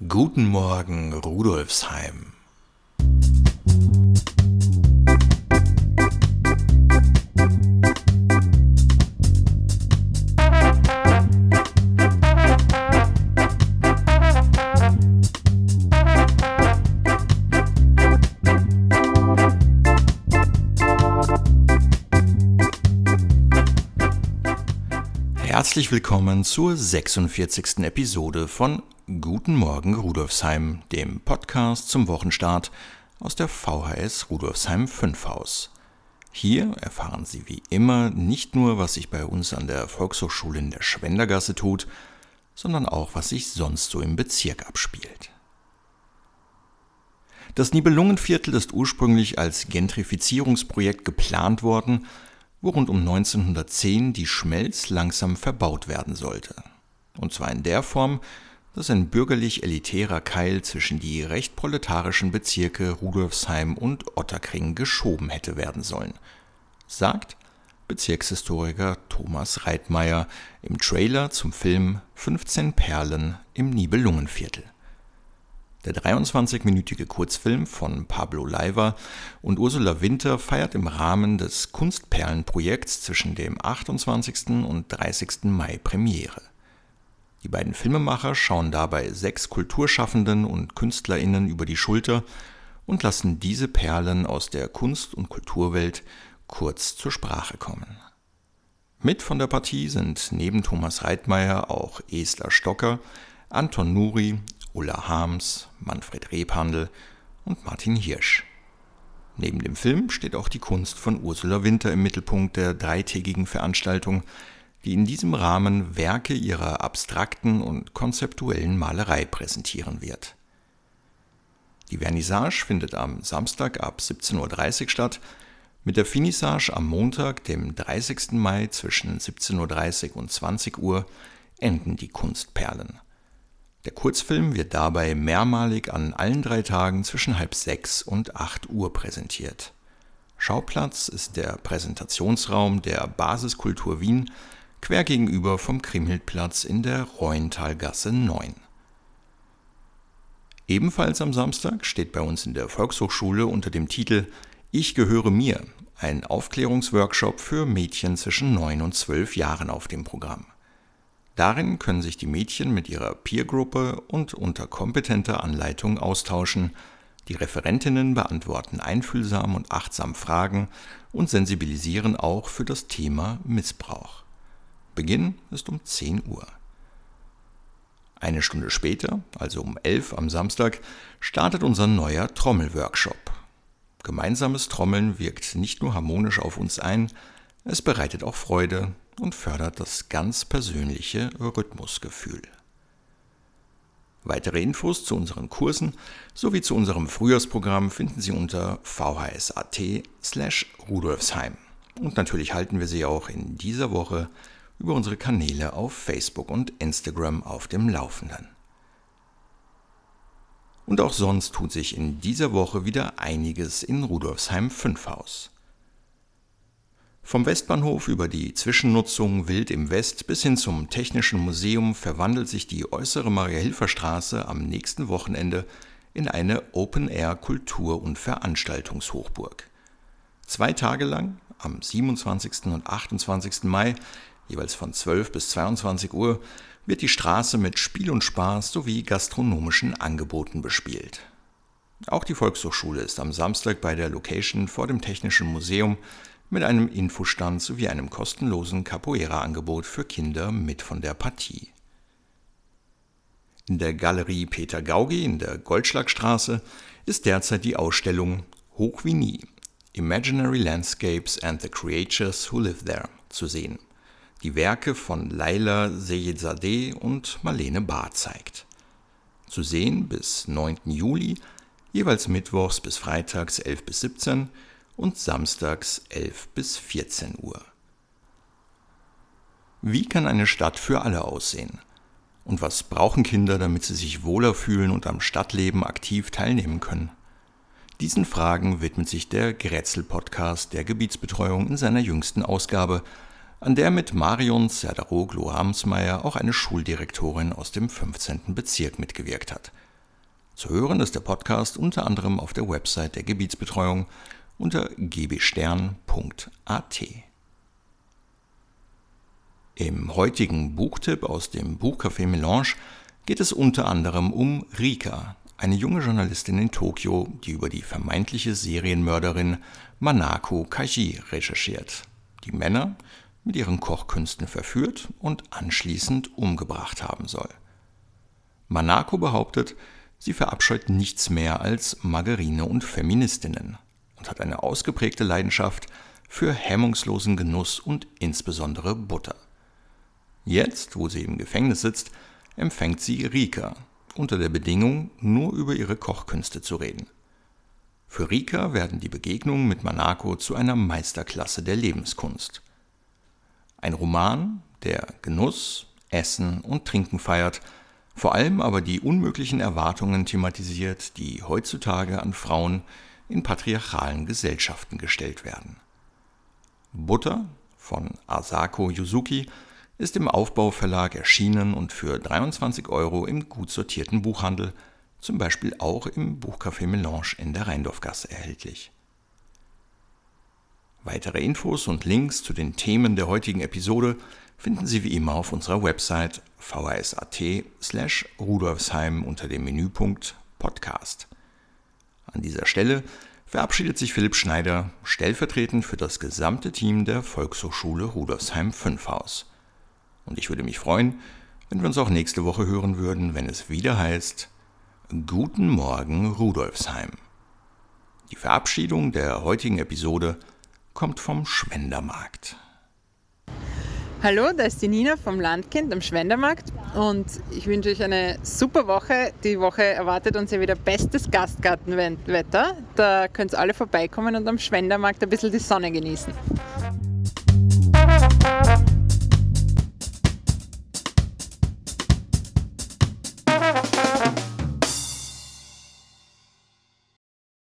Guten Morgen, Rudolfsheim. Herzlich willkommen zur 46. Episode von Guten Morgen Rudolfsheim, dem Podcast zum Wochenstart aus der VHS Rudolfsheim 5 Haus. Hier erfahren Sie wie immer nicht nur, was sich bei uns an der Volkshochschule in der Schwendergasse tut, sondern auch, was sich sonst so im Bezirk abspielt. Das Nibelungenviertel ist ursprünglich als Gentrifizierungsprojekt geplant worden wo rund um 1910 die Schmelz langsam verbaut werden sollte. Und zwar in der Form, dass ein bürgerlich-elitärer Keil zwischen die recht proletarischen Bezirke Rudolfsheim und Otterkring geschoben hätte werden sollen, sagt Bezirkshistoriker Thomas Reitmeier im Trailer zum Film 15 Perlen im Nibelungenviertel. Der 23-minütige Kurzfilm von Pablo Leiva und Ursula Winter feiert im Rahmen des Kunstperlenprojekts zwischen dem 28. und 30. Mai Premiere. Die beiden Filmemacher schauen dabei sechs Kulturschaffenden und KünstlerInnen über die Schulter und lassen diese Perlen aus der Kunst- und Kulturwelt kurz zur Sprache kommen. Mit von der Partie sind neben Thomas Reitmeier auch Esther Stocker, Anton Nuri, Ulla Harms, Manfred Rebhandel und Martin Hirsch. Neben dem Film steht auch die Kunst von Ursula Winter im Mittelpunkt der dreitägigen Veranstaltung, die in diesem Rahmen Werke ihrer abstrakten und konzeptuellen Malerei präsentieren wird. Die Vernissage findet am Samstag ab 17.30 Uhr statt, mit der Finissage am Montag, dem 30. Mai zwischen 17.30 Uhr und 20 Uhr enden die Kunstperlen. Der Kurzfilm wird dabei mehrmalig an allen drei Tagen zwischen halb sechs und acht Uhr präsentiert. Schauplatz ist der Präsentationsraum der Basiskultur Wien, quer gegenüber vom Krimhildplatz in der Reuentalgasse 9. Ebenfalls am Samstag steht bei uns in der Volkshochschule unter dem Titel Ich gehöre mir ein Aufklärungsworkshop für Mädchen zwischen 9 und 12 Jahren auf dem Programm. Darin können sich die Mädchen mit ihrer Peergruppe und unter kompetenter Anleitung austauschen, die Referentinnen beantworten einfühlsam und achtsam Fragen und sensibilisieren auch für das Thema Missbrauch. Beginn ist um 10 Uhr. Eine Stunde später, also um 11 am Samstag, startet unser neuer Trommelworkshop. Gemeinsames Trommeln wirkt nicht nur harmonisch auf uns ein, es bereitet auch Freude und fördert das ganz persönliche Rhythmusgefühl. Weitere Infos zu unseren Kursen sowie zu unserem Frühjahrsprogramm finden Sie unter vhs.at slash rudolfsheim. Und natürlich halten wir Sie auch in dieser Woche über unsere Kanäle auf Facebook und Instagram auf dem Laufenden. Und auch sonst tut sich in dieser Woche wieder einiges in Rudolfsheim 5 Haus. Vom Westbahnhof über die Zwischennutzung Wild im West bis hin zum Technischen Museum verwandelt sich die äußere Maria-Hilfer-Straße am nächsten Wochenende in eine Open-Air-Kultur- und Veranstaltungshochburg. Zwei Tage lang, am 27. und 28. Mai, jeweils von 12 bis 22 Uhr, wird die Straße mit Spiel und Spaß sowie gastronomischen Angeboten bespielt. Auch die Volkshochschule ist am Samstag bei der Location vor dem Technischen Museum mit einem Infostand sowie einem kostenlosen Capoeira-Angebot für Kinder mit von der Partie. In der Galerie Peter Gaugi in der Goldschlagstraße ist derzeit die Ausstellung Hoch wie nie Imaginary Landscapes and the Creatures Who Live There zu sehen, die Werke von Laila Seyedzadeh und Marlene Bahr zeigt. Zu sehen bis 9. Juli, jeweils mittwochs bis freitags 11 bis 17 und samstags 11 bis 14 Uhr. Wie kann eine Stadt für alle aussehen? Und was brauchen Kinder, damit sie sich wohler fühlen und am Stadtleben aktiv teilnehmen können? Diesen Fragen widmet sich der Grätzl-Podcast der Gebietsbetreuung in seiner jüngsten Ausgabe, an der mit Marion Serdaroglu-Ramsmeier auch eine Schuldirektorin aus dem 15. Bezirk mitgewirkt hat. Zu hören ist der Podcast unter anderem auf der Website der Gebietsbetreuung unter gbstern.at. Im heutigen Buchtipp aus dem Buchcafé Melange geht es unter anderem um Rika, eine junge Journalistin in Tokio, die über die vermeintliche Serienmörderin Manako Kaji recherchiert, die Männer mit ihren Kochkünsten verführt und anschließend umgebracht haben soll. Manako behauptet, sie verabscheut nichts mehr als Margarine und Feministinnen und hat eine ausgeprägte Leidenschaft für hemmungslosen Genuss und insbesondere Butter. Jetzt, wo sie im Gefängnis sitzt, empfängt sie Rika, unter der Bedingung, nur über ihre Kochkünste zu reden. Für Rika werden die Begegnungen mit Manako zu einer Meisterklasse der Lebenskunst. Ein Roman, der Genuss, Essen und Trinken feiert, vor allem aber die unmöglichen Erwartungen thematisiert, die heutzutage an Frauen in patriarchalen Gesellschaften gestellt werden. Butter von Asako Yuzuki ist im Aufbauverlag erschienen und für 23 Euro im gut sortierten Buchhandel, zum Beispiel auch im Buchcafé Melange in der Rheindorfgasse erhältlich. Weitere Infos und Links zu den Themen der heutigen Episode finden Sie wie immer auf unserer Website vhs.at slash rudolfsheim unter dem Menüpunkt Podcast. An dieser Stelle verabschiedet sich Philipp Schneider stellvertretend für das gesamte Team der Volkshochschule Rudolfsheim 5 Haus. Und ich würde mich freuen, wenn wir uns auch nächste Woche hören würden, wenn es wieder heißt Guten Morgen Rudolfsheim. Die Verabschiedung der heutigen Episode kommt vom Schwendermarkt. Hallo, da ist die Nina vom Landkind am Schwendermarkt und ich wünsche euch eine super Woche. Die Woche erwartet uns ja wieder bestes Gastgartenwetter. Da könnt ihr alle vorbeikommen und am Schwendermarkt ein bisschen die Sonne genießen.